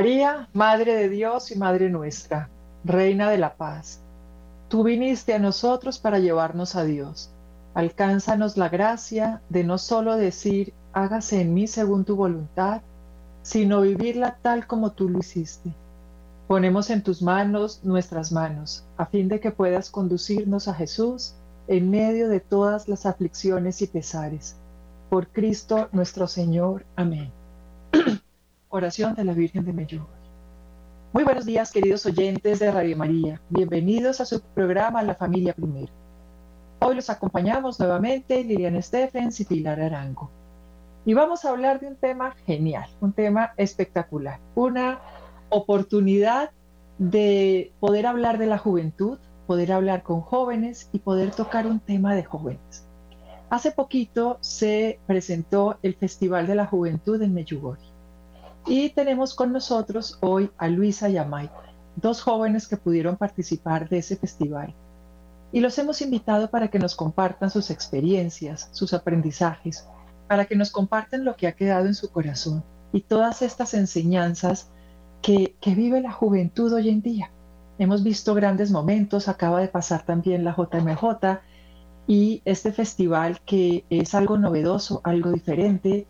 María, Madre de Dios y Madre nuestra, Reina de la Paz, tú viniste a nosotros para llevarnos a Dios. Alcánzanos la gracia de no solo decir, hágase en mí según tu voluntad, sino vivirla tal como tú lo hiciste. Ponemos en tus manos nuestras manos, a fin de que puedas conducirnos a Jesús en medio de todas las aflicciones y pesares. Por Cristo nuestro Señor. Amén. Oración de la Virgen de Medjugorje. Muy buenos días, queridos oyentes de Radio María. Bienvenidos a su programa La Familia Primero. Hoy los acompañamos nuevamente Liliana Stephens y Pilar Arango. Y vamos a hablar de un tema genial, un tema espectacular, una oportunidad de poder hablar de la juventud, poder hablar con jóvenes y poder tocar un tema de jóvenes. Hace poquito se presentó el Festival de la Juventud en Medjugorje y tenemos con nosotros hoy a Luisa y a Michael, dos jóvenes que pudieron participar de ese festival. Y los hemos invitado para que nos compartan sus experiencias, sus aprendizajes, para que nos compartan lo que ha quedado en su corazón y todas estas enseñanzas que, que vive la juventud hoy en día. Hemos visto grandes momentos, acaba de pasar también la JMJ y este festival que es algo novedoso, algo diferente,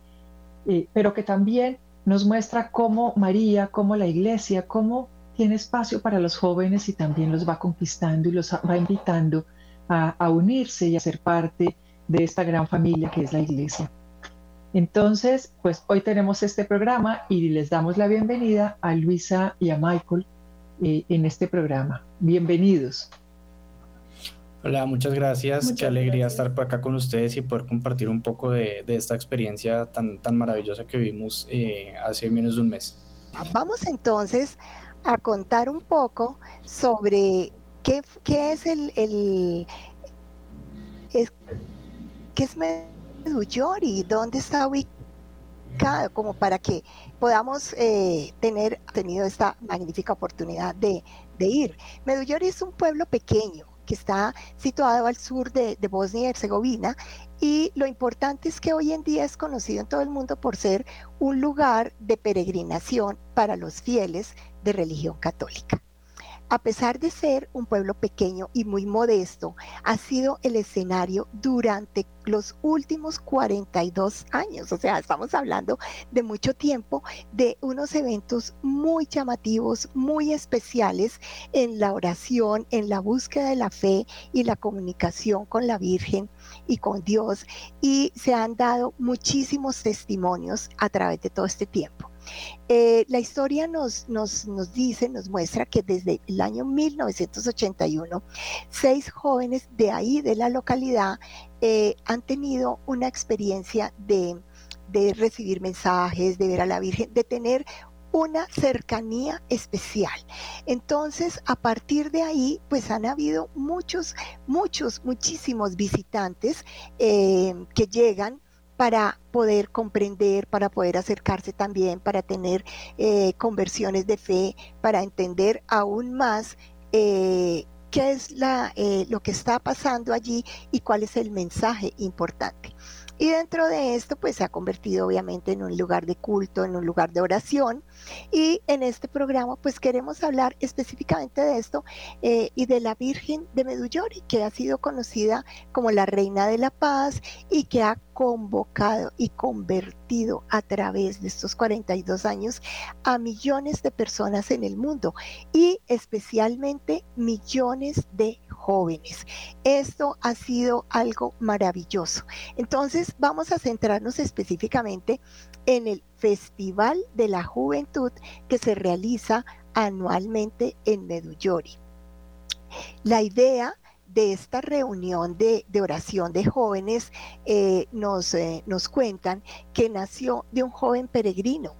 eh, pero que también nos muestra cómo María, cómo la iglesia, cómo tiene espacio para los jóvenes y también los va conquistando y los va invitando a, unirse y a ser parte de esta gran familia que es la iglesia. Entonces, pues hoy tenemos este programa y les damos la bienvenida a Luisa y a Michael eh, en este programa. Bienvenidos. Hola, muchas gracias. Qué alegría estar por acá con ustedes y poder compartir un poco de, esta experiencia tan, tan maravillosa que vimos eh, hace menos de un mes. Vamos entonces a contar un poco sobre qué, qué es el, el es, qué es Medjugorje, dónde está ubicado, como para que podamos eh, tener tenido esta magnífica oportunidad de, de ir. Medjugorje es un pueblo pequeño que está situado al sur de, Bosnia y Herzegovina. Y lo importante es que hoy en día es conocido en todo el mundo por ser un lugar de peregrinación para los fieles de religión católica a pesar de ser un pueblo pequeño y muy modesto, ha sido el escenario durante los últimos 42 años. O sea, estamos hablando de mucho tiempo, de unos eventos muy llamativos, muy especiales en la oración, en la búsqueda de la fe y la comunicación con la Virgen y con Dios. Y se han dado muchísimos testimonios a través de todo este tiempo. Eh, la historia nos, nos, nos, dice, nos muestra que desde el año 1981, seis jóvenes de ahí, de la localidad, eh, han tenido una experiencia de, de recibir mensajes, de ver a la Virgen, de tener una cercanía especial. Entonces, a partir de ahí, pues han habido muchos, muchos, muchísimos visitantes eh, que llegan para poder comprender, para poder acercarse también, para tener eh, conversiones de fe, para entender aún más eh, qué es la, eh, lo que está pasando allí y cuál es el mensaje importante. Y dentro de esto, pues se ha convertido obviamente en un lugar de culto, en un lugar de oración. Y en este programa, pues queremos hablar específicamente de esto y de la Virgen de Medjugorje, que ha sido conocida como la Reina de la Paz y que ha convocado y convertido a través de estos 42 años a millones de personas en el mundo y especialmente millones de jóvenes. Esto ha sido algo maravilloso. Entonces vamos a centrarnos específicamente en el Festival de la Juventud que se realiza anualmente en Medjugorje. La idea de esta reunión de, oración de jóvenes eh, nos, eh, cuentan que nació de un joven peregrino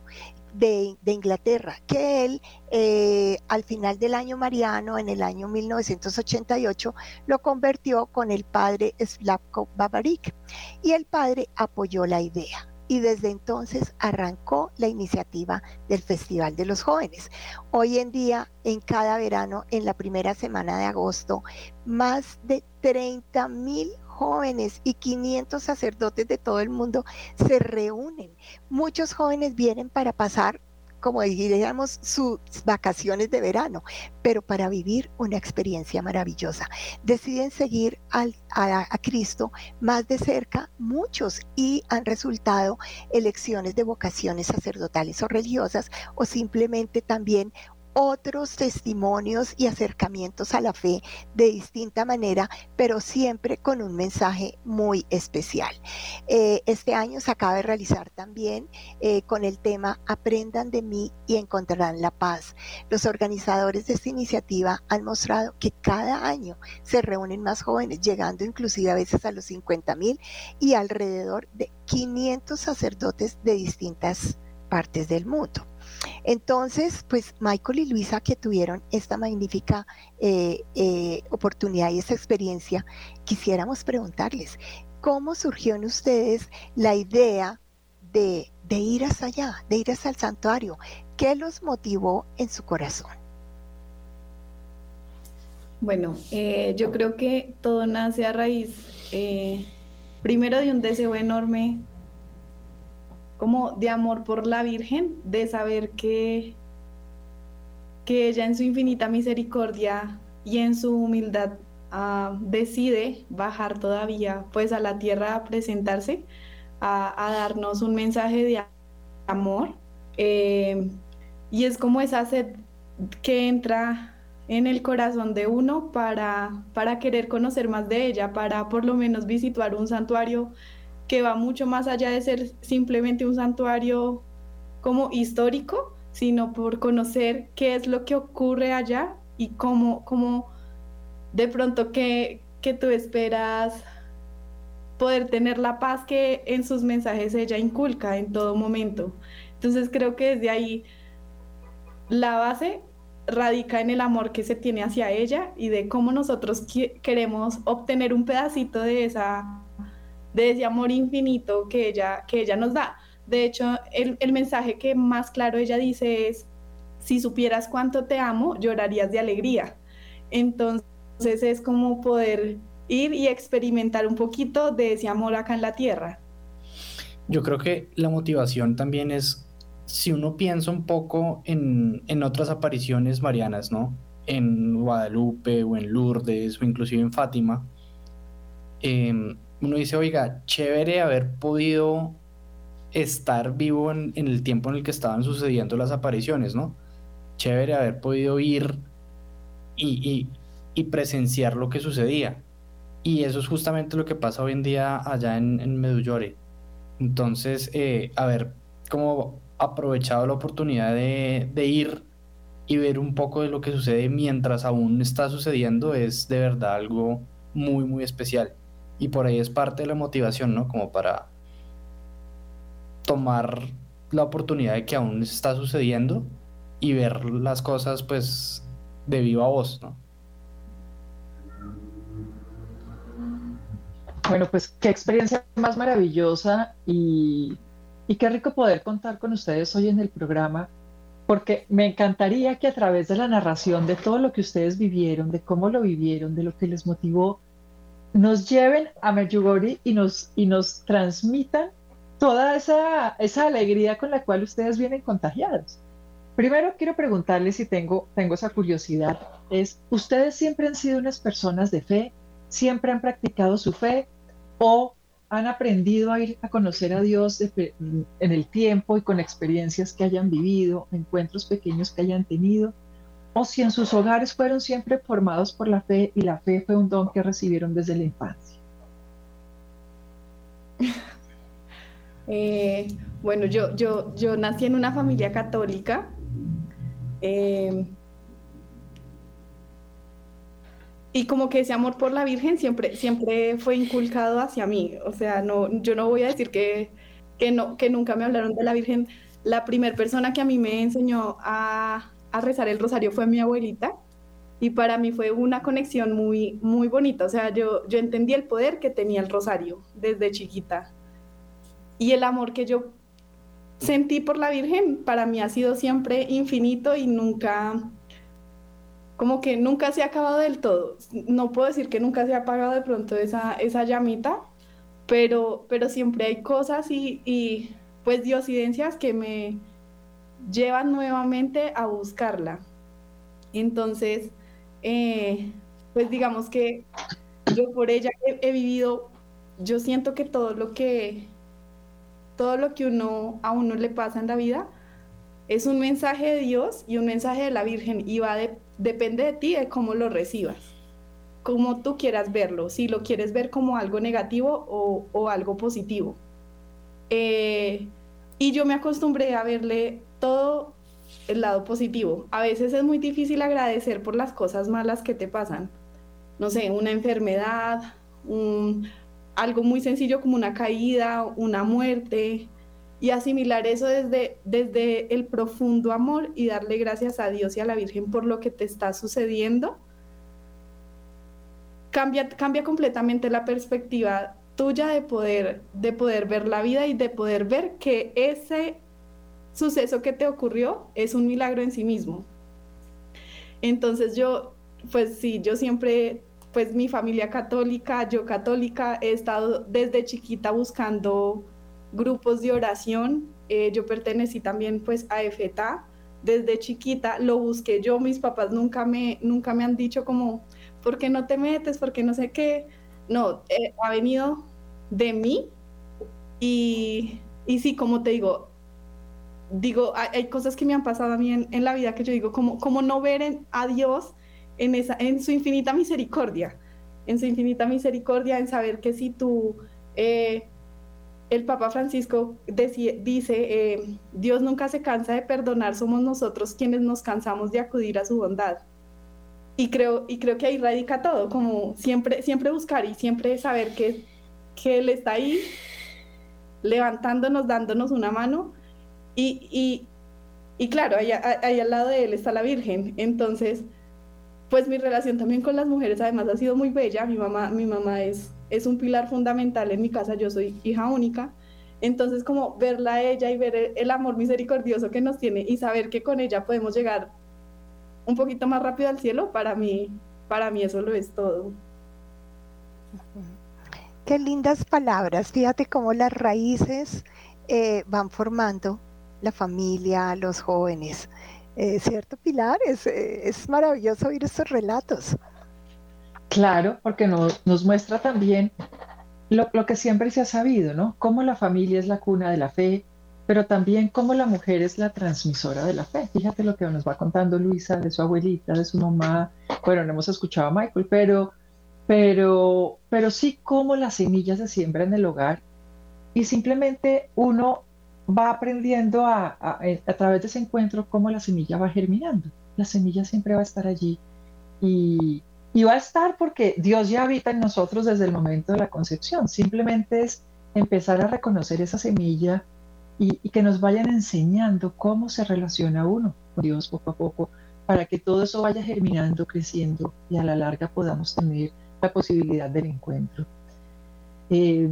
de, Inglaterra, que él eh, al final del año mariano, en el año 1988, lo convirtió con el padre Slavko Babarik y el padre apoyó la idea y desde entonces arrancó la iniciativa del Festival de los Jóvenes. Hoy en día, en cada verano, en la primera semana de agosto, más de 30 mil jóvenes y 500 sacerdotes de todo el mundo se reúnen. Muchos jóvenes vienen para pasar como diríamos, sus vacaciones de verano, pero para vivir una experiencia maravillosa. Deciden seguir al, a, a Cristo más de cerca muchos y han resultado elecciones de vocaciones sacerdotales o religiosas o simplemente también otros testimonios y acercamientos a la fe de distinta manera, pero siempre con un mensaje muy especial. Eh, este año se acaba de realizar también eh, con el tema Aprendan de mí y encontrarán la paz. Los organizadores de esta iniciativa han mostrado que cada año se reúnen más jóvenes, llegando inclusive a veces a los 50 mil y alrededor de 500 sacerdotes de distintas partes del mundo. Entonces, pues Michael y Luisa que tuvieron esta magnífica eh, eh, oportunidad y esta experiencia, quisiéramos preguntarles, ¿cómo surgió en ustedes la idea de, ir hasta allá, de ir hasta el santuario? ¿Qué los motivó en su corazón? Bueno, eh, yo creo que todo nace a raíz, primero de un deseo enorme como de amor por la Virgen, de saber que, que ella en su infinita misericordia y en su humildad ah, decide bajar todavía pues a la tierra a presentarse, a, darnos un mensaje de amor. Eh, y es como esa sed que entra en el corazón de uno para, para querer conocer más de ella, para por lo menos visitar un santuario que va mucho más allá de ser simplemente un santuario como histórico, sino por conocer qué es lo que ocurre allá y cómo, cómo de pronto que, que tú esperas poder tener la paz que en sus mensajes ella inculca en todo momento. Entonces creo que desde ahí la base radica en el amor que se tiene hacia ella y de cómo nosotros queremos obtener un pedacito de esa de ese amor infinito que ella, que ella nos da. De hecho, el, el mensaje que más claro ella dice es, si supieras cuánto te amo, llorarías de alegría. Entonces es como poder ir y experimentar un poquito de ese amor acá en la tierra. Yo creo que la motivación también es, si uno piensa un poco en, en otras apariciones marianas, ¿no? En Guadalupe o en Lourdes o inclusive en Fátima, eh, uno dice, oiga, chévere haber podido estar vivo en, el tiempo en el que estaban sucediendo las apariciones, ¿no? Chévere haber podido ir y, presenciar lo que sucedía. Y eso es justamente lo que pasa hoy en día allá en, en Medullore. Entonces, eh, haber como aprovechado la oportunidad de, de ir y ver un poco de lo que sucede mientras aún está sucediendo es de verdad algo muy, muy especial. Y por ahí es parte de la motivación, ¿no? Como para tomar la oportunidad de que aún está sucediendo y ver las cosas pues de viva voz, ¿no? Bueno, pues qué experiencia más maravillosa y, y, qué rico poder contar con ustedes hoy en el programa, porque me encantaría que a través de la narración de todo lo que ustedes vivieron, de cómo lo vivieron, de lo que les motivó, nos lleven a Medjugorje y nos, y nos transmitan toda esa, esa alegría con la cual ustedes vienen contagiados. Primero quiero preguntarles si tengo, tengo esa curiosidad. Es, ¿ustedes siempre han sido unas personas de fe? ¿Siempre han practicado su fe? ¿O han aprendido a ir a conocer a Dios en el tiempo y con experiencias que hayan vivido, encuentros pequeños que hayan tenido? O si en sus hogares fueron siempre formados por la fe y la fe fue un don que recibieron desde la infancia. Eh, bueno, yo, yo, yo nací en una familia católica. Eh, y como que ese amor por la Virgen siempre, siempre fue inculcado hacia mí. O sea, no, yo no voy a decir que, que, no, que nunca me hablaron de la Virgen. La primera persona que a mí me enseñó a, a rezar el rosario fue mi abuelita y para mí fue una conexión muy, muy bonita. O sea, yo, yo entendí el poder que tenía el rosario desde chiquita y el amor que yo sentí por la Virgen para mí ha sido siempre infinito y nunca, como que nunca se ha acabado del todo. No puedo decir que nunca se ha apagado de pronto esa, esa llamita, pero, pero siempre hay cosas y, y pues diosidencias que me, llevan nuevamente a buscarla. Entonces, eh, pues digamos que yo por ella he, vivido, yo siento que todo lo que, todo lo que uno, a uno le pasa en la vida es un mensaje de Dios y un mensaje de la Virgen y va de, depende de ti de cómo lo recibas, cómo tú quieras verlo, si lo quieres ver como algo negativo o, algo positivo. Eh, y yo me acostumbré a verle todo el lado positivo. A veces es muy difícil agradecer por las cosas malas que te pasan. No sé, una enfermedad, algo muy sencillo como una caída, una muerte, y asimilar eso desde, desde el profundo amor y darle gracias a Dios y a la Virgen por lo que te está sucediendo, cambia, cambia completamente la perspectiva tuya de poder, de poder ver la vida y de poder ver que ese suceso que te ocurrió es un milagro en sí mismo. Entonces yo, pues sí, yo siempre, pues mi familia católica, yo católica, he estado desde chiquita buscando grupos de oración. Eh, yo pertenecí también pues a EFETA desde chiquita, lo busqué yo, mis papás nunca me, nunca me han dicho como, ¿por qué no te metes? ¿Por qué no sé qué? No, eh, ha venido de mí y, y sí, como te digo, digo, hay, cosas que me han pasado a mí en, la vida que yo digo, como, como no ver a Dios en, esa, en su infinita misericordia, en su infinita misericordia, en saber que si tú, eh, el Papa Francisco dice, eh, Dios nunca se cansa de perdonar, somos nosotros quienes nos cansamos de acudir a su bondad. Y creo, y creo que ahí radica todo, como siempre, siempre buscar y siempre saber que, que Él está ahí levantándonos, dándonos una mano y, claro, ahí, al lado de él está la Virgen. Entonces, pues mi relación también con las mujeres además ha sido muy bella. Mi mamá, mi mamá es, es un pilar fundamental en mi casa, yo soy hija única. Entonces, como verla a ella y ver el, amor misericordioso que nos tiene y saber que con ella podemos llegar un poquito más rápido al cielo, para mí, para mí eso lo es todo. Qué lindas palabras. Fíjate cómo las raíces eh, van formando la familia, los jóvenes. Eh, ¿Cierto, Pilar? Es, eh, es, maravilloso oír estos relatos. Claro, porque nos, nos muestra también lo, lo, que siempre se ha sabido, ¿no? Cómo la familia es la cuna de la fe, pero también cómo la mujer es la transmisora de la fe. Fíjate lo que nos va contando Luisa de su abuelita, de su mamá. Bueno, no hemos escuchado a Michael, pero, pero, pero sí cómo las semillas se siembran en el hogar y simplemente uno va aprendiendo a, a, través de ese encuentro cómo la semilla va germinando. La semilla siempre va a estar allí y, y, va a estar porque Dios ya habita en nosotros desde el momento de la concepción. Simplemente es empezar a reconocer esa semilla y, que nos vayan enseñando cómo se relaciona uno con Dios poco a poco para que todo eso vaya germinando, creciendo y a la larga podamos tener la posibilidad del encuentro. Eh,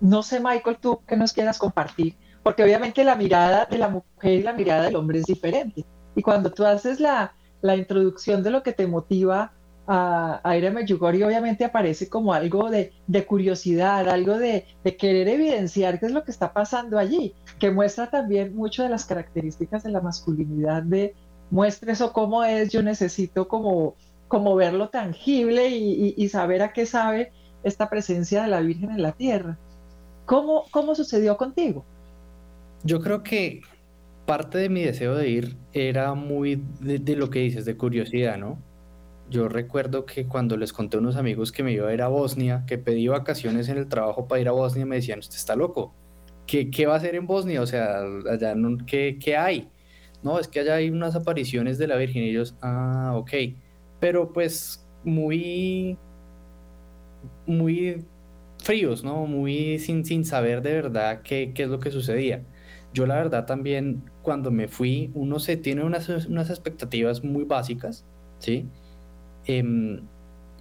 no sé, Michael, tú que nos quieras compartir porque obviamente la mirada de la mujer y la mirada del hombre es diferente. Y cuando tú haces la, la introducción de lo que te motiva a, a ir a Medjugorje, obviamente aparece como algo de, de curiosidad, algo de, de, querer evidenciar qué es lo que está pasando allí, que muestra también mucho de las características de la masculinidad, de muestra eso cómo es, yo necesito como, como verlo tangible y, y, y saber a qué sabe esta presencia de la Virgen en la tierra. ¿Cómo, cómo sucedió contigo? Yo creo que parte de mi deseo de ir era muy de, lo que dices, de curiosidad, ¿no? Yo recuerdo que cuando les conté a unos amigos que me iba a ir a Bosnia, que pedí vacaciones en el trabajo para ir a Bosnia, me decían, usted está loco. ¿Qué, qué va a hacer en Bosnia? O sea, allá no, ¿qué, ¿qué, hay? No, es que allá hay unas apariciones de la Virgen y ellos, ah, ok. Pero pues muy, muy fríos, ¿no? Muy sin, sin saber de verdad qué, qué es lo que sucedía yo la verdad también cuando me fui, uno se tiene unas, unas expectativas muy básicas, ¿sí? Em,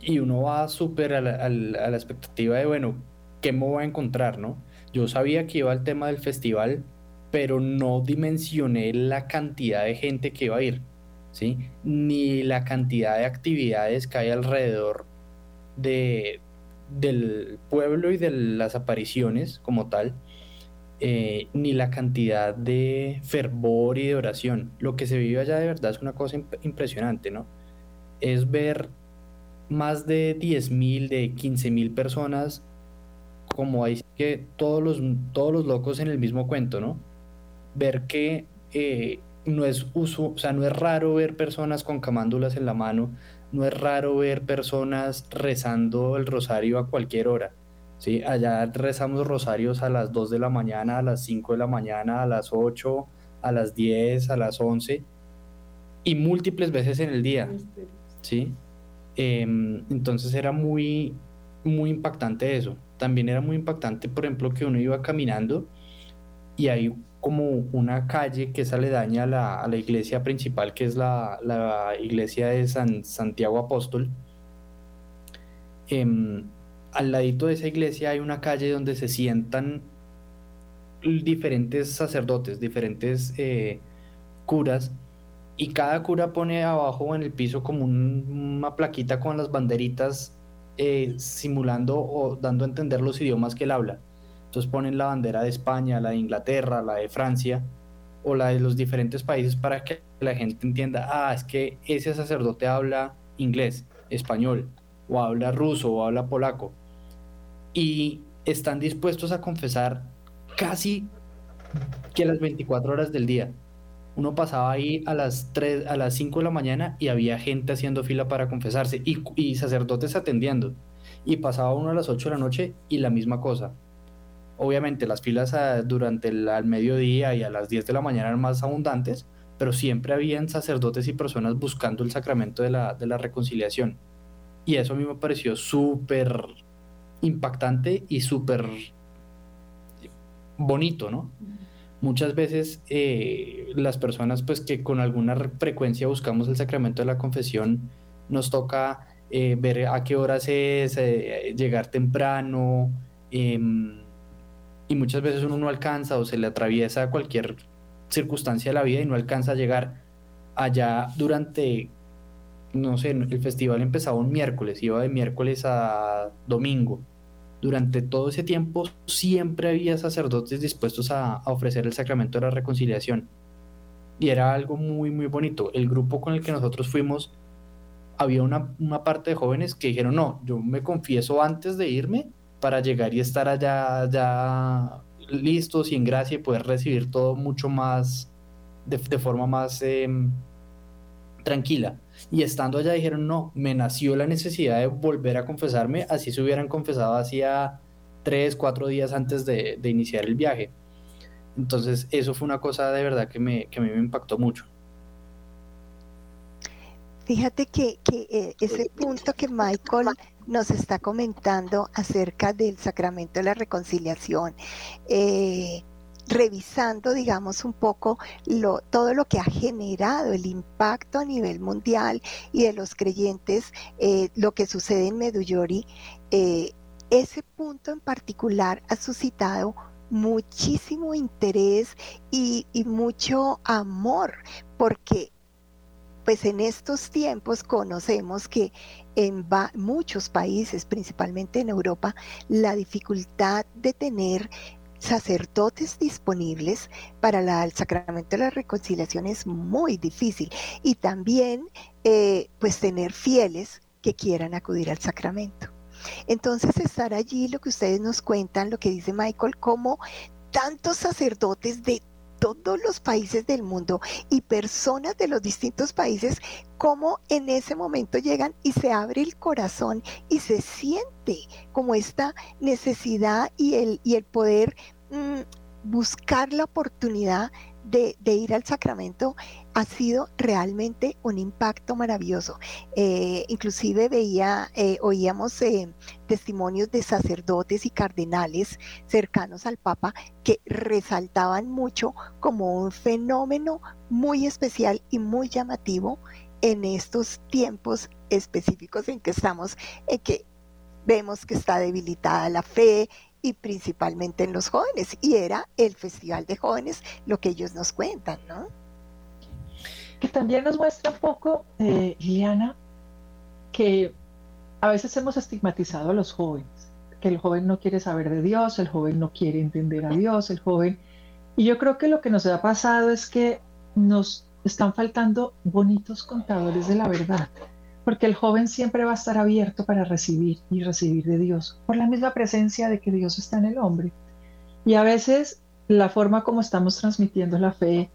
y uno va súper a, la, expectativa de, bueno, ¿qué me voy a encontrar, no? Yo sabía que iba al tema del festival, pero no dimensioné la cantidad de gente que iba a ir, ¿sí? Ni la cantidad de actividades que hay alrededor de, del pueblo y de las apariciones como tal. Eh, ni la cantidad de fervor y de oración. Lo que se vive allá de verdad es una cosa impresionante, ¿no? Es ver más de 10.000, de 15.000 personas, como hay que todos los, todos los locos en el mismo cuento, ¿no? Ver que eh, no es uso, o sea, no es raro ver personas con camándulas en la mano, no es raro ver personas rezando el rosario a cualquier hora. ¿Sí? Allá rezamos rosarios a las 2 de la mañana, a las 5 de la mañana, a las 8, a las 10, a las 11 y múltiples veces en el día. ¿sí? Em, entonces era muy, muy impactante eso. También era muy impactante, por ejemplo, que uno iba caminando y hay como una calle que es aledaña a la, a la iglesia principal, que es la, la iglesia de San Santiago Apóstol. Em, al ladito de esa iglesia hay una calle donde se sientan diferentes sacerdotes, diferentes eh, curas, y cada cura pone abajo en el piso como una plaquita con las banderitas eh, simulando o dando a entender los idiomas que él habla. Entonces ponen la bandera de España, la de Inglaterra, la de Francia o la de los diferentes países para que la gente entienda, ah, es que ese sacerdote habla inglés, español, o habla ruso, o habla polaco. Y están dispuestos a confesar casi que las 24 horas del día. Uno pasaba ahí a las 3, a las 5 de la mañana y había gente haciendo fila para confesarse y, y sacerdotes atendiendo. Y pasaba uno a las 8 de la noche y la misma cosa Obviamente las filas durante el al mediodía y a las 10 de la mañana eran más abundantes, pero siempre habían sacerdotes y personas buscando el sacramento de la, de la reconciliación. Y eso a mí me pareció súper impactante y súper bonito, ¿no? Muchas veces eh, las personas pues que con alguna frecuencia buscamos el sacramento de la confesión, nos toca eh, ver a qué horas es, eh, llegar temprano, em, y muchas veces uno no alcanza o se le atraviesa cualquier circunstancia de la vida y no alcanza a llegar allá durante, no sé, el festival empezaba un miércoles, iba de miércoles a domingo. Durante todo ese tiempo siempre había sacerdotes dispuestos a, ofrecer el sacramento de la reconciliación. Y era algo muy, muy bonito. El grupo con el que nosotros fuimos, había una, una parte de jóvenes que dijeron, no, yo me confieso antes de irme para llegar y estar allá ya listos y en gracia y poder recibir todo mucho más, de, forma más em, tranquila. Y estando allá dijeron, no, me nació la necesidad de volver a confesarme, así se hubieran confesado hacía tres, cuatro días antes de, iniciar el viaje. Entonces eso fue una cosa de verdad que, me, que a mí me impactó mucho. Fíjate que, eh, ese punto que Michael nos está comentando acerca del sacramento de la reconciliación, eh, revisando, digamos, un poco todo lo que ha generado el impacto a nivel mundial y de los creyentes, eh, lo que sucede en Meduyori, eh, ese punto en particular ha suscitado muchísimo interés y, y mucho amor, porque pues en estos tiempos conocemos que en muchos países, principalmente en Europa, la dificultad de tener sacerdotes disponibles para el sacramento de la reconciliación es muy difícil y también eh, pues tener fieles que quieran acudir al sacramento. Entonces estar allí, lo que ustedes nos cuentan, lo que dice Michael, como tantos sacerdotes de todos los países del mundo y personas de los distintos países, cómo en ese momento llegan y se abre el corazón y se siente como esta necesidad y el, y el poder mm, buscar la oportunidad de, ir al sacramento ha sido realmente un impacto maravilloso. Eh, inclusive veía, eh, oíamos eh, testimonios de sacerdotes y cardenales cercanos al Papa que resaltaban mucho como un fenómeno muy especial y muy llamativo en estos tiempos específicos en que estamos, en que vemos que está debilitada la fe, y principalmente en los jóvenes. Y era el Festival de Jóvenes lo que ellos nos cuentan, ¿no? Que también nos muestra un poco, eh, Liliana, que a veces hemos estigmatizado a los jóvenes. que el joven no quiere saber de Dios, el joven no quiere entender a Dios, el joven... Y yo creo que lo que nos ha pasado es que nos están faltando bonitos contadores de la verdad, porque el joven siempre va a estar abierto para recibir y recibir de Dios, por la misma presencia de que Dios está en el hombre. Y a veces la forma como estamos transmitiendo la fe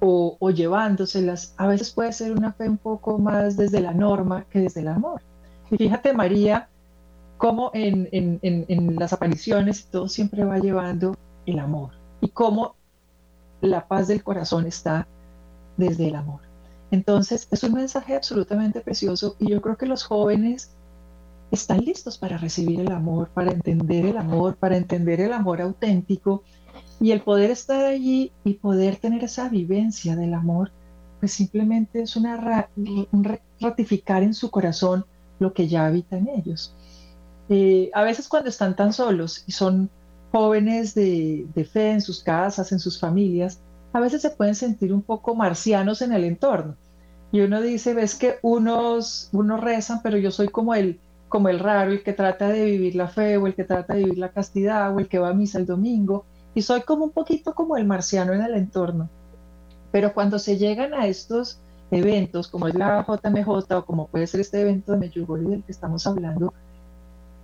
o, o llevándoselas, a veces puede ser una fe un poco más desde la norma que desde el amor. Y fíjate, María, cómo en, en, las apariciones todo siempre va llevando el amor y cómo la paz del corazón está desde el amor. Entonces, es un mensaje absolutamente precioso y yo creo que los jóvenes están listos para recibir el amor, para entender el amor, para entender el amor auténtico y el poder estar allí y poder tener esa vivencia del amor, pues simplemente es una ratificar en su corazón lo que ya habita en ellos. Eh, a veces cuando están tan solos y son jóvenes de, fe en sus casas, en sus familias, a veces se pueden sentir un poco marcianos en el entorno. Y uno dice, ves que unos, unos rezan, pero yo soy como el, como el raro, el que trata de vivir la fe, o el que trata de vivir la castidad, o el que va a misa el domingo, y soy como un poquito como el marciano en el entorno. Pero cuando se llegan a estos eventos, como es la JMJ o como puede ser este evento de Medjugorje del que estamos hablando,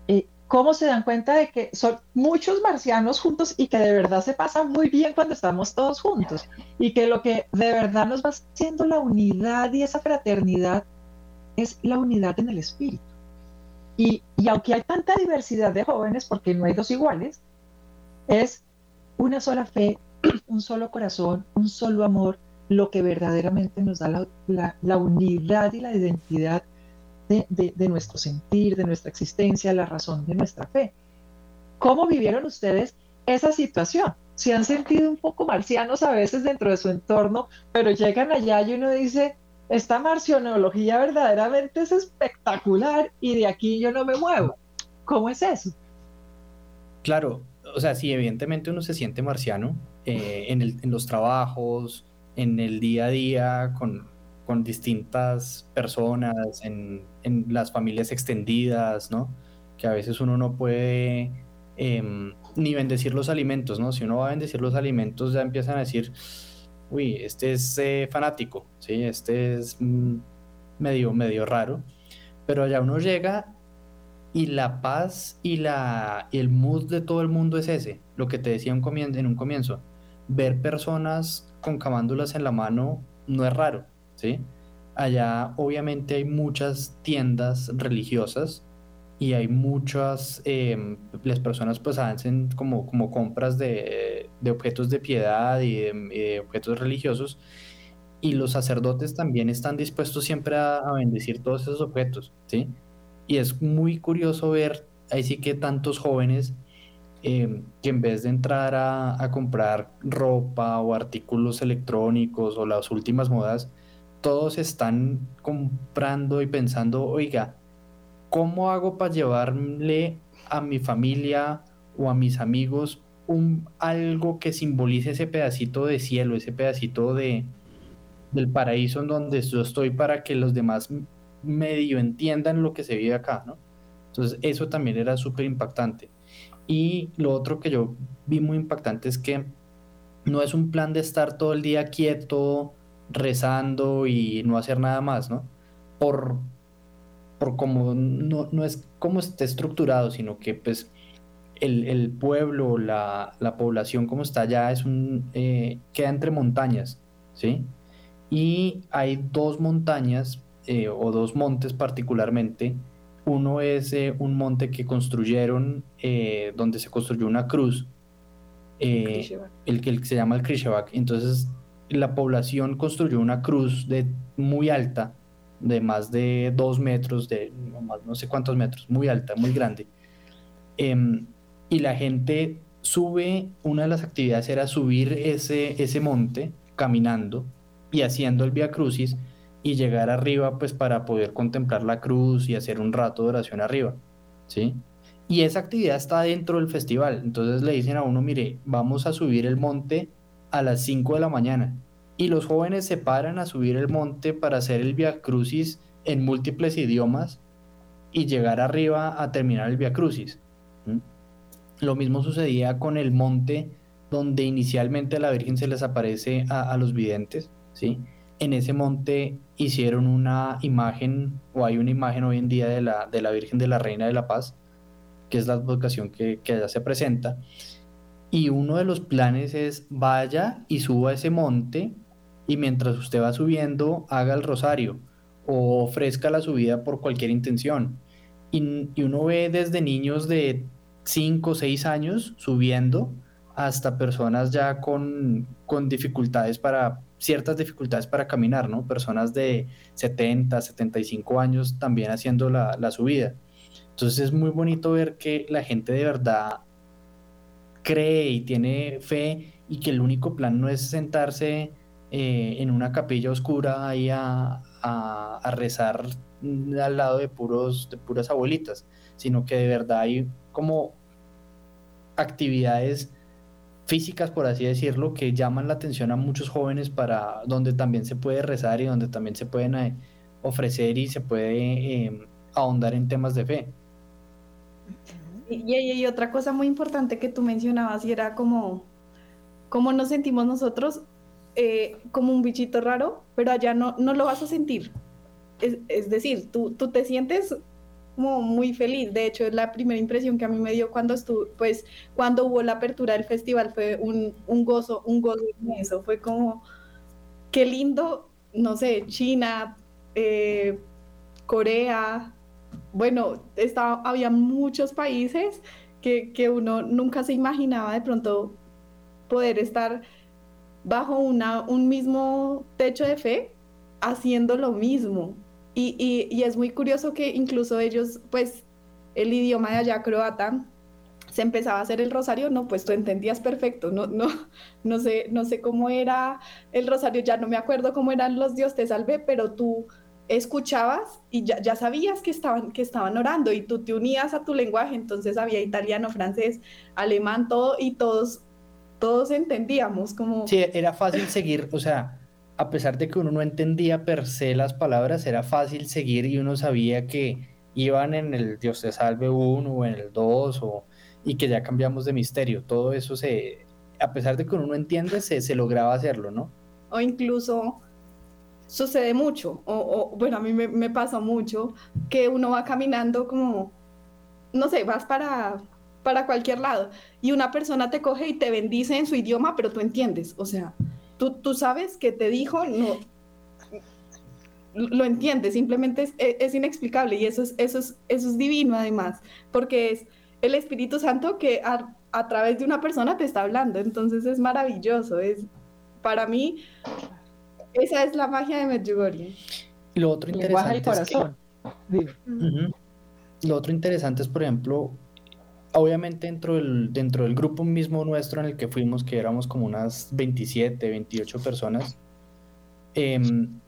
eh, ¿cómo se dan cuenta de que son muchos marcianos juntos y que de verdad se pasa muy bien cuando estamos todos juntos? Y que lo que de verdad nos va haciendo la unidad y esa fraternidad es la unidad en el espíritu. Y, y aunque hay tanta diversidad de jóvenes, porque no hay dos iguales, es una sola fe, un solo corazón, un solo amor, lo que verdaderamente nos da la, unidad y la identidad de, nuestro sentir, de nuestra existencia, la razón de nuestra fe. ¿Cómo vivieron ustedes esa situación? Se han sentido un poco marcianos a veces dentro de su entorno, pero llegan allá y uno dice, esta marcianología verdaderamente es espectacular y de aquí yo no me muevo. ¿Cómo es eso? Claro, o sea, sí, evidentemente uno se siente marciano eh, en, en los trabajos, en el día a día con, distintas personas, en, las familias extendidas, ¿no? Que a veces uno no puede em, ni bendecir los alimentos, ¿no? Si uno va a bendecir los alimentos ya empiezan a decir, uy, este es eh, fanático, ¿sí? Este es mm, medio, medio raro. Pero allá uno llega y la paz y, la, el mood de todo el mundo es ese, lo que te decía en un comienzo, ver personas con camándulas en la mano no es raro, ¿sí? Allá obviamente hay muchas tiendas religiosas y hay muchas, em, las personas pues hacen como, como compras de, objetos de piedad y de, objetos religiosos y los sacerdotes también están dispuestos siempre a, bendecir todos esos objetos, ¿sí? Y es muy curioso ver ahí sí que tantos jóvenes Em, que en vez de entrar a, comprar ropa o artículos electrónicos o las últimas modas, todos están comprando y pensando, oiga, ¿cómo hago para llevarle a mi familia o a mis amigos un, algo que simbolice ese pedacito de cielo, ese pedacito de, del paraíso en donde yo estoy para que los demás medio entiendan lo que se vive acá, ¿no? Entonces eso también era súper impactante. Y lo otro que yo vi muy impactante es que no es un plan de estar todo el día quieto, rezando y no hacer nada más, ¿no? Por, por como no, no es como esté estructurado, sino que pues el, pueblo, la, población como está allá es un eh, queda entre montañas, ¿sí? Y hay dos montañas eh, o dos montes particularmente uno es eh, un monte que construyeron, eh, donde se construyó una cruz, el que se llama el Krishevak. Entonces, la población construyó una cruz de muy alta, de más de dos metros, de no, sé cuántos metros, muy alta, muy grande. Em, y la gente sube, una de las actividades era subir ese, ese monte caminando y haciendo el Via Crucis y llegar arriba pues para poder contemplar la cruz y hacer un rato de oración arriba, ¿sí? Y esa actividad está dentro del festival, entonces le dicen a uno, mire, vamos a subir el monte a las 5 de la mañana y los jóvenes se paran a subir el monte para hacer el Via Crucis en múltiples idiomas y llegar arriba a terminar el Via Crucis. Lo mismo sucedía con el monte donde inicialmente la Virgen se les aparece a, los videntes, ¿sí? En ese monte hicieron una imagen, o hay una imagen hoy en día de la, de la Virgen de la Reina de la Paz, que es la advocación que, que allá se presenta. Y uno de los planes es vaya y suba ese monte y mientras usted va subiendo, haga el rosario o ofrezca la subida por cualquier intención. Y, y uno ve desde niños de 5 o 6 años subiendo hasta personas ya con, con dificultades para, ciertas dificultades para caminar, ¿no? Personas de 70, 75 años también haciendo la, la subida. Entonces es muy bonito ver que la gente de verdad cree y tiene fe y que el único plan no es sentarse eh, en una capilla oscura ahí a, a, rezar al lado de, puros, de puras abuelitas, sino que de verdad hay como actividades físicas, por así decirlo, que llaman la atención a muchos jóvenes para donde también se puede rezar y donde también se pueden eh, ofrecer y se puede em, ahondar en temas de fe. Y, otra cosa muy importante que tú mencionabas y era como cómo nos sentimos nosotros eh, como un bichito raro, pero allá no, no lo vas a sentir. Es, es decir, tú, tú te sientes como muy feliz. De hecho, la primera impresión que a mí me dio cuando estuve, pues, cuando hubo la apertura del festival fue un, un gozo, un gozo inmenso. Fue como, qué lindo, no sé, China, eh, Corea, bueno, estaba, había muchos países que, que uno nunca se imaginaba de pronto poder estar bajo una, un mismo techo de fe haciendo lo mismo. Y, y, es muy curioso que incluso ellos, pues, el idioma de allá croata, se empezaba a hacer el rosario, no, pues tú entendías perfecto, no, no, no sé, no sé cómo era el rosario, ya no me acuerdo cómo eran los Dios te salve, pero tú escuchabas y ya, ya sabías que estaban, que estaban orando y tú te unías a tu lenguaje, entonces había italiano, francés, alemán, todo, y todos, todos entendíamos como... Sí, era fácil seguir, o sea, a pesar de que uno no entendía per se las palabras, era fácil seguir y uno sabía que iban en el Dios te salve uno o en el dos o, y que ya cambiamos de misterio. Todo eso se, a pesar de que uno no entiende, se, se lograba hacerlo, ¿no? O incluso sucede mucho, o, bueno, a mí me, me pasa mucho, que uno va caminando como, no sé, vas para, para cualquier lado y una persona te coge y te bendice en su idioma, pero tú entiendes, o sea, tú, sabes que te dijo, no, lo entiendes, simplemente es, inexplicable y eso es, eso, es, eso es divino además, porque es el Espíritu Santo que a, través de una persona te está hablando, entonces es maravilloso, es para mí esa es la magia de Medjugorje. Lo otro interesante es que, lo otro interesante es, por ejemplo, obviamente dentro del, dentro del grupo mismo nuestro en el que fuimos, que éramos como unas 27, 28 personas, em,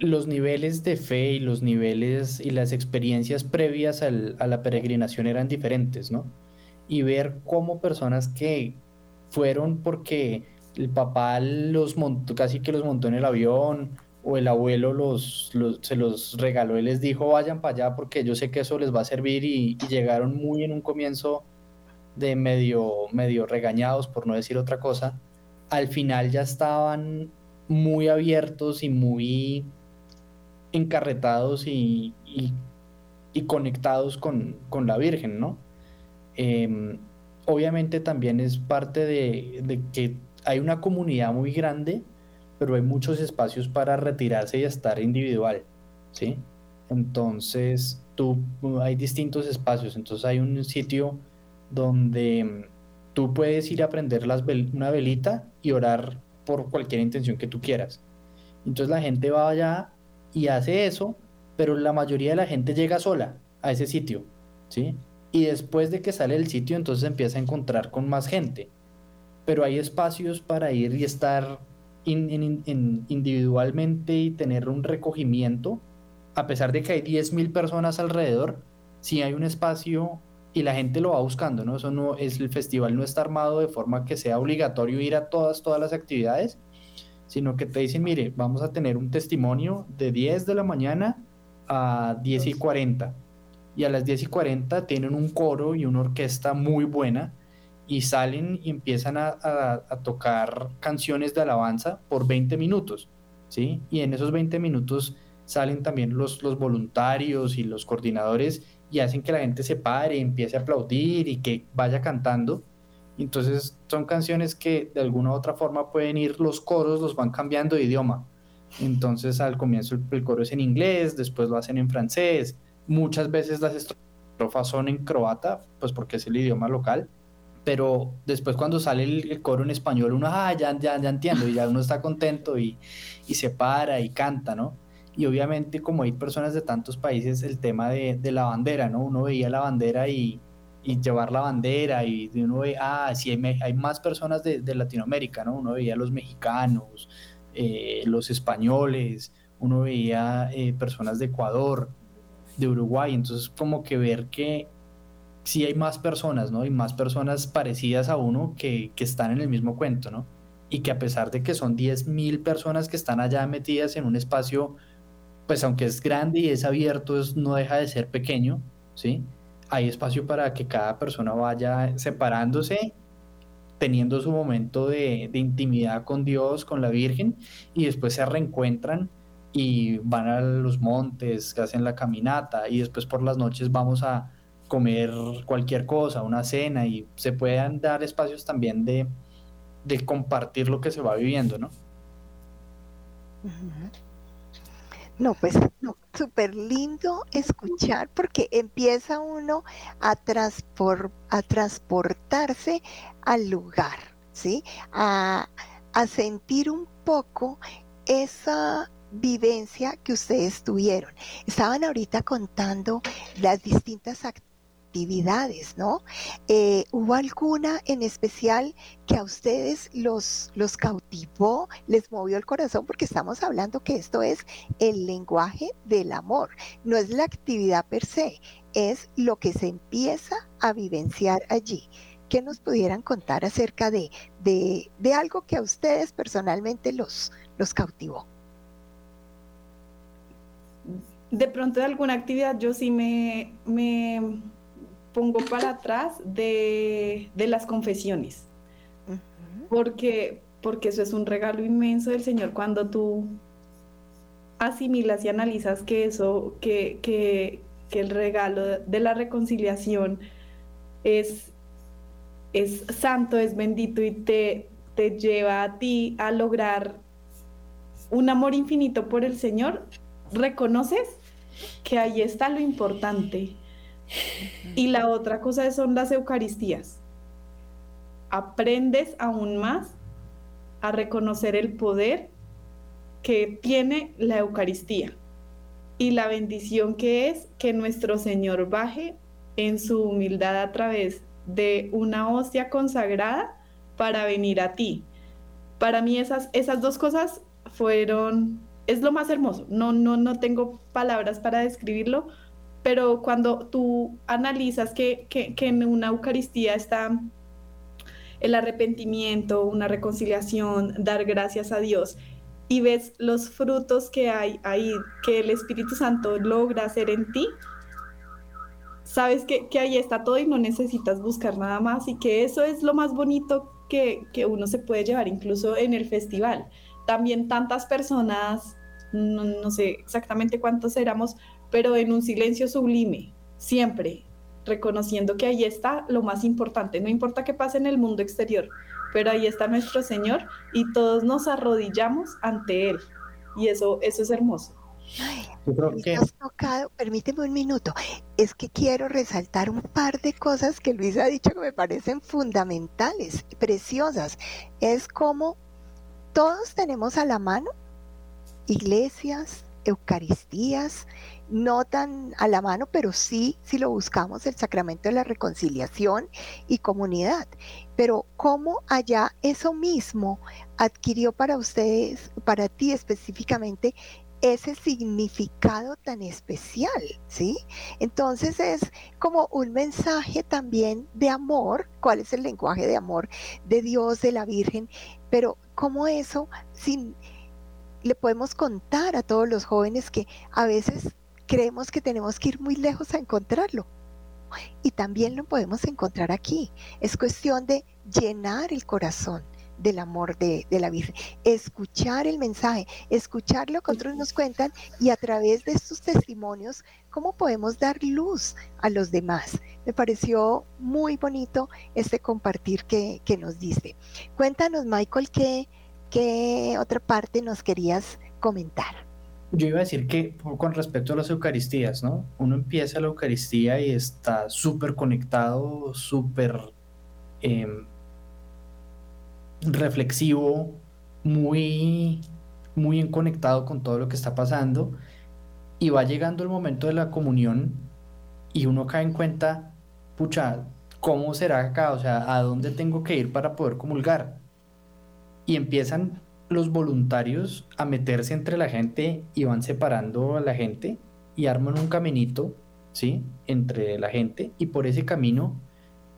los niveles de fe y los niveles y las experiencias previas a la peregrinación eran diferentes, ¿no? Y ver cómo personas que fueron porque el papá los montó, casi que los montó en el avión, o el abuelo los, se los regaló y les dijo vayan para allá porque yo sé que eso les va a servir y, llegaron muy en un comienzo de medio, medio regañados por no decir otra cosa, al final ya estaban muy abiertos y muy encarretados y, conectados con, con, la Virgen, ¿no? Em, obviamente también es parte de, de que hay una comunidad muy grande pero hay muchos espacios para retirarse y estar individual, ¿sí? Entonces, tú, hay distintos espacios, entonces hay un sitio donde mm, tú puedes ir a prender las una velita y orar por cualquier intención que tú quieras. Entonces la gente va allá y hace eso, pero la mayoría de la gente llega sola a ese sitio, ¿sí? Y después de que sale del sitio, entonces empieza a encontrar con más gente. Pero hay espacios para ir y estar individualmente y tener un recogimiento, a pesar de que hay 10.000 personas alrededor, si hay un espacio y la gente lo va buscando, ¿no? Eso no es el festival no está armado de forma que sea obligatorio ir a todas todas las actividades, sino que te dicen, mire, vamos a tener un testimonio de 10 de la mañana a 10 y 40 y a las 10 y 40 tienen un coro y una orquesta muy buena y salen y empiezan a, tocar canciones de alabanza por 20 minutos, ¿sí? Y en esos 20 minutos salen también los, los voluntarios y los coordinadores y hacen que la gente se pare empiece a aplaudir y que vaya cantando. Entonces son canciones que de alguna u otra forma pueden ir, los coros los van cambiando de idioma. Entonces al comienzo el, coro es en inglés, después lo hacen en francés, muchas veces las estrofas son en croata, pues porque es el idioma local, pero después cuando sale el, coro en español uno, ah, ya, ya, ya entiendo, y ya uno está contento y, y se para y canta, ¿no? Y obviamente como hay personas de tantos países, el tema de, de la bandera, ¿no? Uno veía la bandera y, y llevar la bandera y uno ve, ah, sí, hay, más personas de, de, Latinoamérica, ¿no? Uno veía los mexicanos, eh, los españoles, uno veía eh, personas de Ecuador, de Uruguay, entonces como que ver que sí hay más personas, ¿no? Y más personas parecidas a uno que, que están en el mismo cuento, ¿no? Y que a pesar de que son 10.000 personas que están allá metidas en un espacio pues aunque es grande y es abierto, no deja de ser pequeño, ¿sí? Hay espacio para que cada persona vaya separándose, teniendo su momento de, intimidad con Dios, con la Virgen, y después se reencuentran y van a los montes, hacen la caminata, y después por las noches vamos a comer cualquier cosa, una cena, y se pueden dar espacios también de, compartir lo que se va viviendo, ¿no? No, pues súper lindo escuchar porque empieza uno a, a transportarse al lugar, ¿sí? A, a sentir un poco esa vivencia que ustedes tuvieron. Estaban ahorita contando las distintas actividades actividades, ¿no? Eh, ¿Hubo alguna en especial que a ustedes los, los cautivó, les movió el corazón? Porque estamos hablando que esto es el lenguaje del amor, no es la actividad per se, es lo que se empieza a vivenciar allí. ¿Qué nos pudieran contar acerca de, de, algo que a ustedes personalmente los, los cautivó? de pronto de alguna actividad yo sí me, me, pongo para atrás de, las confesiones. Porque, porque eso es un regalo inmenso del Señor. Cuando tú asimilas y analizas que eso, que, que, el regalo de la reconciliación es, es santo, es bendito y te, te lleva a ti a lograr un amor infinito por el Señor, reconoces que ahí está lo importante y la otra cosa son las Eucaristías. Aprendes aún más a reconocer el poder que tiene la Eucaristía y la bendición que es que nuestro Señor baje en su humildad a través de una hostia consagrada para venir a ti. Para mí esas, esas dos cosas fueron, es lo más hermoso. No, no, no tengo palabras para describirlo, pero cuando tú analizas que, en una Eucaristía está el arrepentimiento, una reconciliación, dar gracias a Dios, y ves los frutos que hay ahí, que el Espíritu Santo logra hacer en ti, sabes que, ahí está todo y no necesitas buscar nada más y que eso es lo más bonito que, uno se puede llevar incluso en el festival. También tantas personas, no sé exactamente cuántos éramos, pero en un silencio sublime, siempre, reconociendo que ahí está lo más importante, no importa qué pase en el mundo exterior, pero ahí está nuestro Señor y todos nos arrodillamos ante Él. Y eso, eso es hermoso. tocado, permíteme un minuto, es que quiero resaltar un par de cosas que Luis ha dicho que me parecen fundamentales, preciosas. Es como todos tenemos a la mano iglesias, Eucaristías, no tan a la mano, pero sí, si lo buscamos, el sacramento de la reconciliación y comunidad. Pero cómo allá eso mismo adquirió para ustedes, para ti específicamente, ese significado tan especial, ¿sí? Entonces es como un mensaje también de amor, cuál es el lenguaje de amor de Dios, de la Virgen, pero cómo eso, sin, le podemos contar a todos los jóvenes que a veces creemos que tenemos que ir muy lejos a encontrarlo. Y también lo podemos encontrar aquí. Es cuestión de llenar el corazón del amor de, la Virgen, escuchar el mensaje, escuchar lo que otros nos cuentan y a través de estos testimonios, cómo podemos dar luz a los demás. Me pareció muy bonito este compartir que, nos dice. Cuéntanos, Michael, ¿qué, qué otra parte nos querías comentar? Yo iba a decir que con respecto a las Eucaristías, ¿no? Uno empieza la Eucaristía y está súper conectado, súper em, reflexivo, muy, muy en conectado con todo lo que está pasando. Y va llegando el momento de la comunión y uno cae en cuenta, pucha, ¿cómo será acá? O sea, ¿a dónde tengo que ir para poder comulgar? Y empiezan los voluntarios a meterse entre la gente y van separando a la gente y arman un caminito, ¿sí? Entre la gente y por ese camino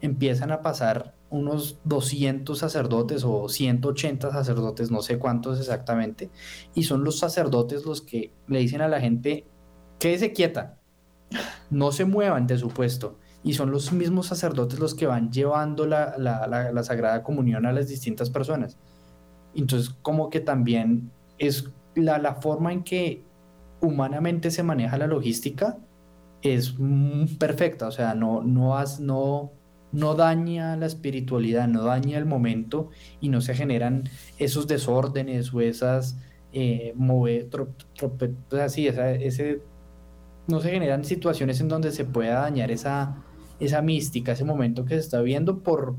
empiezan a pasar unos 200 sacerdotes o 180 sacerdotes, no sé cuántos exactamente, y son los sacerdotes los que le dicen a la gente, quédese quieta, no se muevan de su puesto. Y son los mismos sacerdotes los que van llevando la, la Sagrada Comunión a las distintas personas. Entonces, como que también es la, la forma en que humanamente se maneja la logística es perfecta, o sea, no, no, no, no daña la espiritualidad, no daña el momento y no se generan esos desórdenes o esas eh, así, ese, no se generan situaciones en donde se pueda dañar esa, esa mística, ese momento que se está viendo por,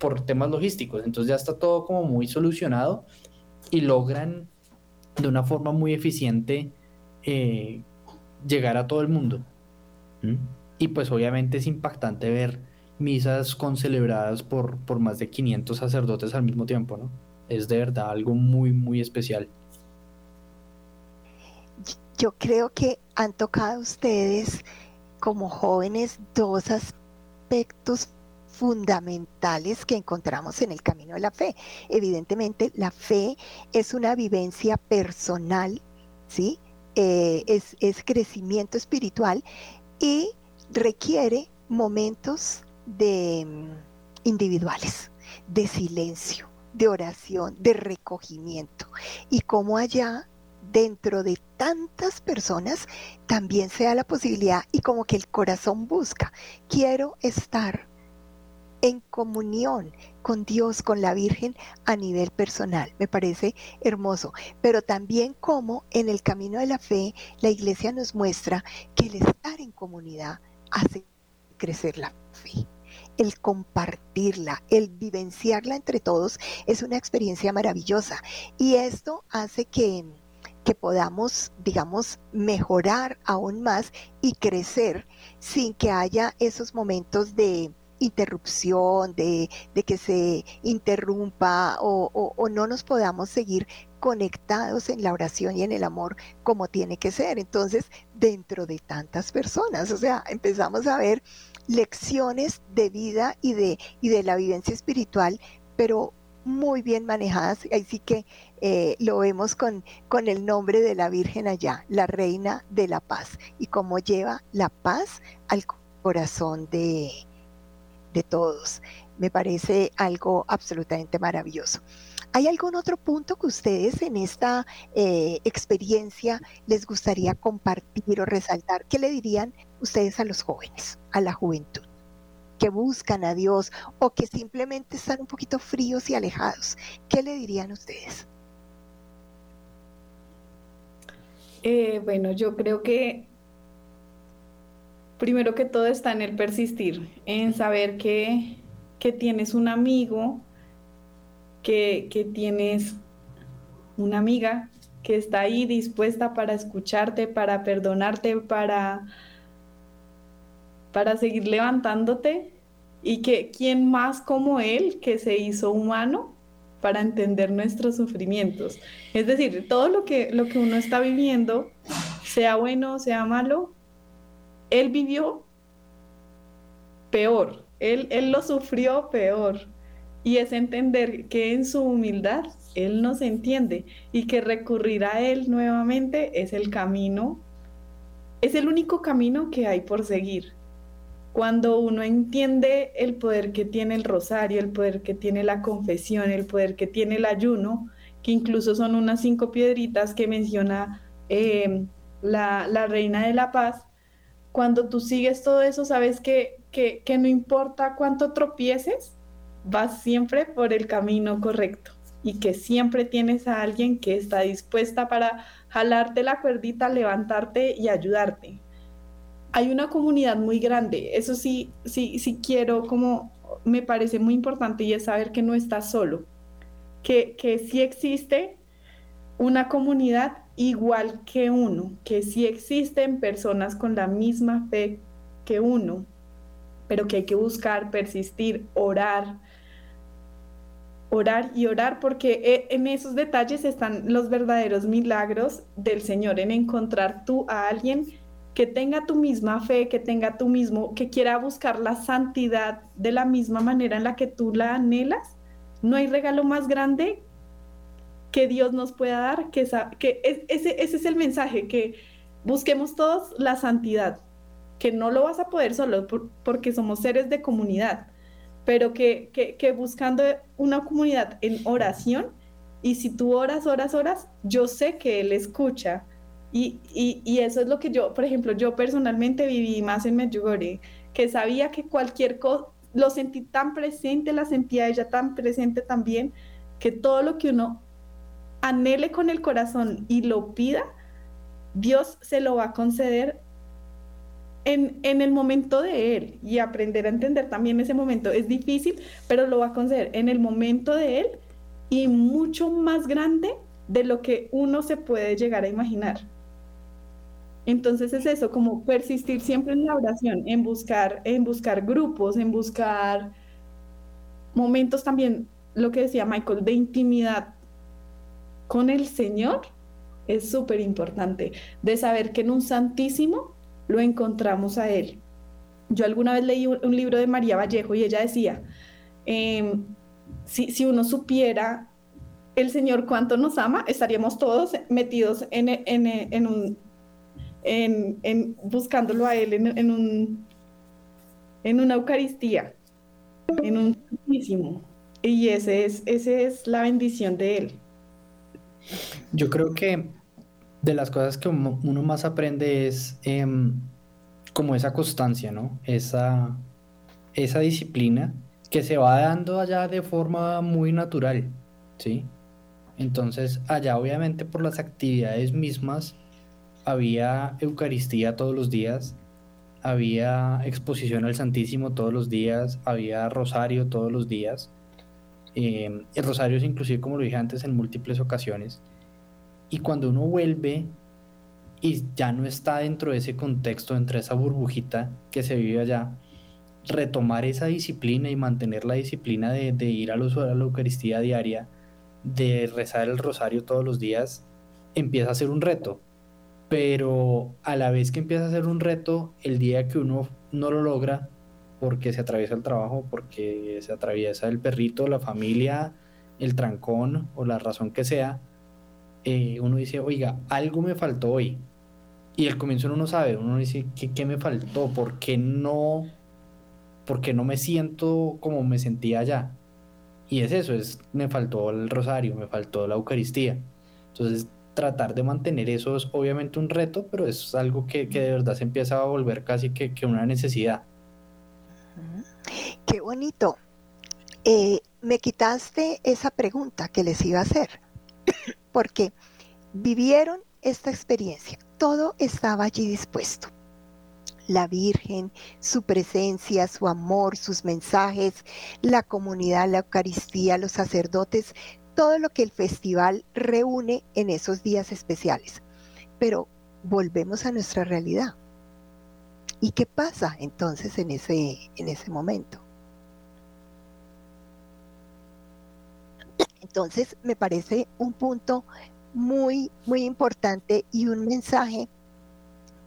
por temas logísticos. Entonces ya está todo como muy solucionado y logran de una forma muy eficiente eh, llegar a todo el mundo. Y pues obviamente es impactante ver misas concelebradas por, por más de 500 sacerdotes al mismo tiempo, ¿no? Es de verdad algo muy, muy especial. Yo creo que han tocado ustedes como jóvenes dos aspectos fundamentales que encontramos en el camino de la fe. Evidentemente, la fe es una vivencia personal, ¿sí? Eh, es, es crecimiento espiritual y requiere momentos de mm, individuales, de silencio, de oración, de recogimiento. Y como allá dentro de tantas personas también sea la posibilidad y como que el corazón busca, quiero estar en comunión con Dios, con la Virgen a nivel personal. Me parece hermoso. Pero también como en el camino de la fe, la iglesia nos muestra que el estar en comunidad hace crecer la fe. El compartirla, el vivenciarla entre todos es una experiencia maravillosa. Y esto hace que, que podamos, digamos, mejorar aún más y crecer sin que haya esos momentos de, interrupción, de, que se interrumpa o, o, no nos podamos seguir conectados en la oración y en el amor como tiene que ser. Entonces, dentro de tantas personas, o sea, empezamos a ver lecciones de vida y de, y de la vivencia espiritual, pero muy bien manejadas. Ahí sí que eh, lo vemos con, con el nombre de la Virgen allá, la Reina de la Paz, y cómo lleva la paz al corazón de, de todos. Me parece algo absolutamente maravilloso. ¿Hay algún otro punto que ustedes en esta eh, experiencia les gustaría compartir o resaltar? ¿Qué le dirían ustedes a los jóvenes, a la juventud? que buscan a Dios o que simplemente están un poquito fríos y alejados. ¿Qué le dirían ustedes? Eh, bueno, yo creo que primero que todo está en el persistir, en saber que, tienes un amigo, que, tienes una amiga que está ahí dispuesta para escucharte, para perdonarte, para, para seguir levantándote y que quién más como él que se hizo humano para entender nuestros sufrimientos. Es decir, todo lo que, lo que uno está viviendo, sea bueno sea malo, él vivió peor, él, él lo sufrió peor. Y es entender que en su humildad Él nos entiende y que recurrir a Él nuevamente es el camino es el único camino que hay por seguir. Cuando uno entiende el poder que tiene el rosario, el poder que tiene la confesión, el poder que tiene el ayuno, que incluso son unas cinco piedritas que menciona eh, la, la, Reina de la Paz, cuando tú sigues todo eso, sabes que, que, no importa cuánto tropieces, vas siempre por el camino correcto y que siempre tienes a alguien que está dispuesta para jalarte la cuerdita, levantarte y ayudarte. Hay una comunidad muy grande, eso sí, sí, sí quiero como me parece muy importante y es saber que no estás solo, que, que sí existe una comunidad igual que uno, que sí existen personas con la misma fe que uno, pero que hay que buscar, persistir, orar, orar y orar, porque eh, en esos detalles están los verdaderos milagros del Señor, en encontrar tú a alguien que tenga tu misma fe, que tenga tu mismo, que quiera buscar la santidad de la misma manera en la que tú la anhelas. No hay regalo más grande que Dios nos pueda dar, que, que ese, ese es el mensaje, que busquemos todos la santidad, que no lo vas a poder solo porque somos seres de comunidad pero que, que, buscando una comunidad en oración, y si tú oras, oras, oras, yo sé que Él escucha. Y, y, y eso es lo que yo, por ejemplo, yo personalmente viví más en Medjugorje, que sabía que cualquier cosa, lo sentí tan presente, la sentía ella tan presente también, que todo lo que uno anhele con el corazón y lo pida, Dios se lo va a conceder en, el momento de él y aprender a entender también ese momento. Es difícil, pero lo va a conceder en el momento de él y mucho más grande de lo que uno se puede llegar a imaginar. Entonces es eso, como persistir siempre en la oración, en buscar, en buscar grupos, en buscar momentos también, lo que decía Michael, de intimidad con el Señor, es súper importante, de saber que en un santísimo lo encontramos a Él. Yo alguna vez leí un, libro de María Vallejo y ella decía, em, si, uno supiera el Señor cuánto nos ama, estaríamos todos metidos en, en, un, en, buscándolo a Él en, un, en una Eucaristía, en un Santísimo. Y ese es, ese es la bendición de Él. Yo creo que de las cosas que uno más aprende es em, como esa constancia, ¿no? Esa, esa disciplina que se va dando allá de forma muy natural, ¿sí? Entonces, allá obviamente por las actividades mismas había Eucaristía todos los días, había exposición al Santísimo todos los días, había rosario todos los días. El rosario es inclusive, como lo dije antes, en múltiples ocasiones. Y cuando uno vuelve y ya no está dentro de ese contexto, dentro de esa burbujita que se vive allá, retomar esa disciplina y mantener la disciplina de, ir a la Eucaristía diaria, de rezar el rosario todos los días, empieza a ser un reto. Pero a la vez que empieza a ser un reto, el día que uno no lo logra, porque se atraviesa el trabajo, porque se atraviesa el perrito, la familia, el trancón o la razón que sea, eh, uno dice, oiga, algo me faltó hoy. Y al comienzo uno no sabe, uno dice, ¿qué, ¿qué, me faltó? ¿Por qué no? ¿Por qué no me siento como me sentía allá? Y es eso, es, me faltó el rosario, me faltó la Eucaristía. Entonces, tratar de mantener eso es obviamente un reto, pero es algo que, que de verdad se empieza a volver casi que, que una necesidad. Qué bonito. Eh, me quitaste esa pregunta que les iba a hacer porque vivieron esta experiencia. Todo estaba allí dispuesto. La Virgen, su presencia, su amor, sus mensajes, la comunidad, la Eucaristía, los sacerdotes, todo lo que el festival reúne en esos días especiales. Pero volvemos a nuestra realidad. ¿Y qué pasa entonces en ese, en ese momento? Entonces, me parece un punto muy, muy importante y un mensaje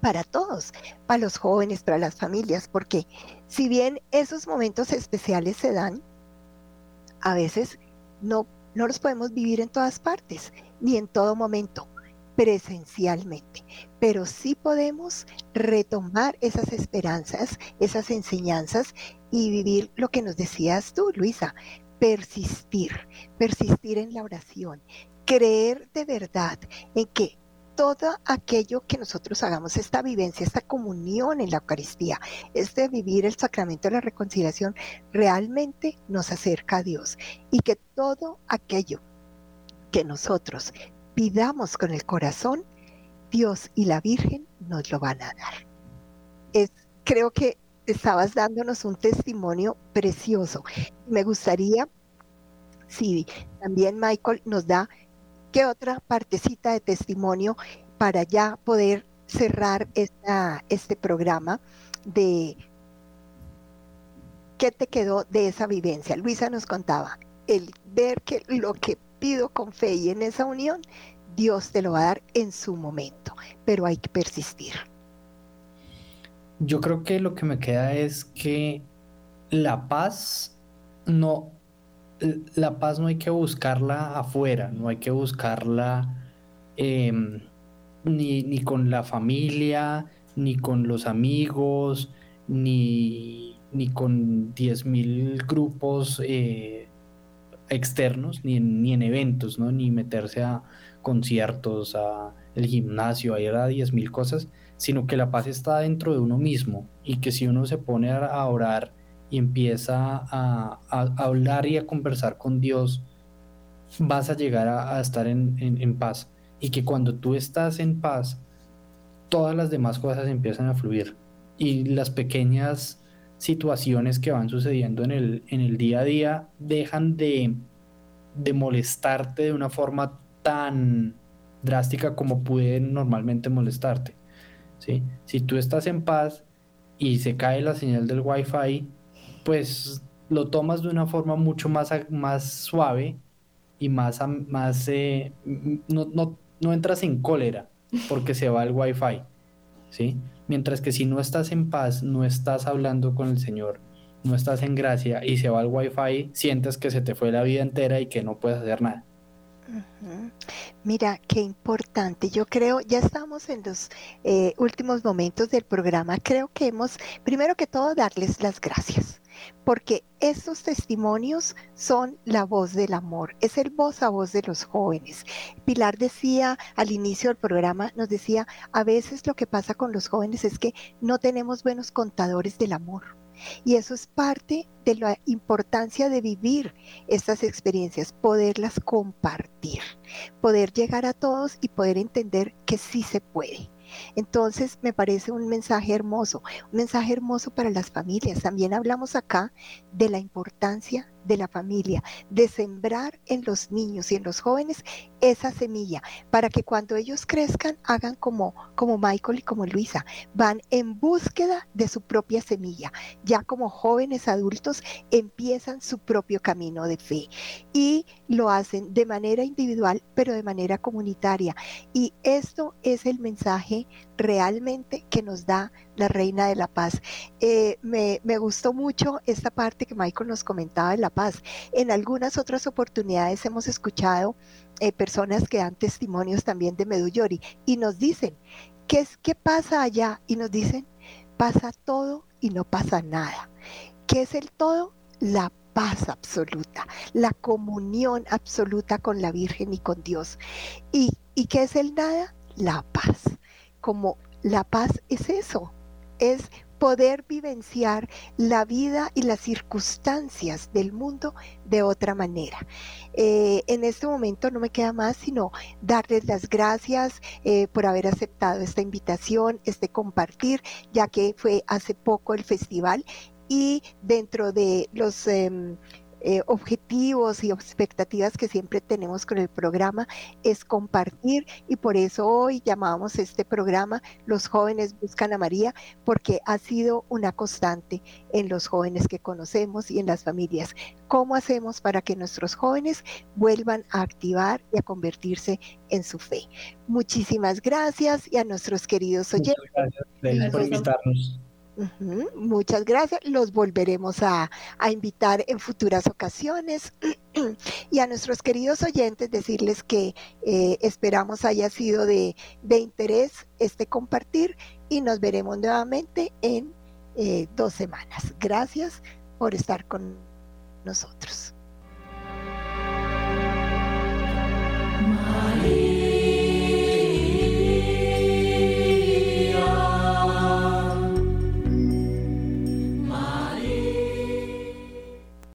para todos, para los jóvenes, para las familias, porque si bien esos momentos especiales se dan, a veces no, no los podemos vivir en todas partes, ni en todo momento. Presencialmente, pero sí podemos retomar esas esperanzas, esas enseñanzas y vivir lo que nos decías tú, Luisa, persistir, persistir en la oración, creer de verdad en que todo aquello que nosotros hagamos, esta vivencia, esta comunión en la Eucaristía, este vivir el sacramento de la reconciliación, realmente nos acerca a Dios y que todo aquello que nosotros pidamos con el corazón, Dios y la Virgen nos lo van a dar. Es, creo que estabas dándonos un testimonio precioso. Me gustaría, si también Michael nos da, ¿qué otra partecita de testimonio para ya poder cerrar esta, este programa de qué te quedó de esa vivencia? Luisa nos contaba, el ver que lo que con fe y en esa unión, Dios te lo va a dar en su momento, pero hay que persistir. Yo creo que lo que me queda es que la paz no, la paz no hay que buscarla afuera, no hay que buscarla em, ni, con la familia, ni con los amigos, ni, ni con 10.000 grupos eh, externos, ni en, ni en eventos, ¿no? ni meterse a conciertos, a el gimnasio, a ir a 10.000 cosas, sino que la paz está dentro de uno mismo y que si uno se pone a orar y empieza a, hablar y a conversar con Dios, vas a llegar a, estar en, paz. Y que cuando tú estás en paz, todas las demás cosas empiezan a fluir. Y las pequeñas situaciones que van sucediendo en el, en el día a día dejan de, de molestarte de una forma tan drástica como pueden normalmente molestarte. Si tú estás en paz y se cae la señal del Wi-Fi, pues lo tomas de una forma mucho más, más suave y más, más eh, no, entras en cólera porque se va el Wi-Fi, ¿sí? Mientras que si no estás en paz, no estás hablando con el Señor, no estás en gracia y se va el Wi-Fi, sientes que se te fue la vida entera y que no puedes hacer nada. Mira, qué importante. Yo creo, ya estamos en los eh, últimos momentos del programa. Creo que hemos, primero que todo, darles las gracias, porque estos testimonios son la voz del amor, es el voz a voz de los jóvenes. Pilar decía al inicio del programa, nos decía, a veces lo que pasa con los jóvenes es que no tenemos buenos contadores del amor y eso es parte de la importancia de vivir estas experiencias, poderlas compartir, poder llegar a todos y poder entender que sí se puede. Entonces me parece un mensaje hermoso, un mensaje hermoso para las familias. También hablamos acá de la importancia de la familia, de sembrar en los niños y en los jóvenes esa semilla, para que cuando ellos crezcan hagan como, como Michael y como Luisa, van en búsqueda de su propia semilla. Ya como jóvenes adultos empiezan su propio camino de fe y lo hacen de manera individual, pero de manera comunitaria. Y esto es el mensaje realmente que nos da la Reina de la Paz. Eh, me, gustó mucho esta parte que Michael nos comentaba de la paz. En algunas otras oportunidades hemos escuchado eh, personas que dan testimonios también de Meduyori y nos dicen, ¿qué, es, ¿qué pasa allá? Y nos dicen, pasa todo y no pasa nada. ¿Qué es el todo? La paz absoluta, la comunión absoluta con la Virgen y con Dios. ¿Y, y qué es el nada? La paz. Como la paz es eso, es poder vivenciar la vida y las circunstancias del mundo de otra manera. Eh, en este momento no me queda más sino darles las gracias eh, por haber aceptado esta invitación, este compartir, ya que fue hace poco el festival y dentro de los... Em, eh, objetivos y expectativas que siempre tenemos con el programa es compartir y por eso hoy llamamos este programa Los jóvenes buscan a María porque ha sido una constante en los jóvenes que conocemos y en las familias. ¿Cómo hacemos para que nuestros jóvenes vuelvan a activar y a convertirse en su fe? Muchísimas gracias y a nuestros queridos oyentes. gracias por invitarnos. Muchas gracias. Los volveremos a, a, invitar en futuras ocasiones. y a nuestros queridos oyentes decirles que eh, esperamos haya sido de, de, interés este compartir y nos veremos nuevamente en eh, dos semanas. Gracias por estar con nosotros.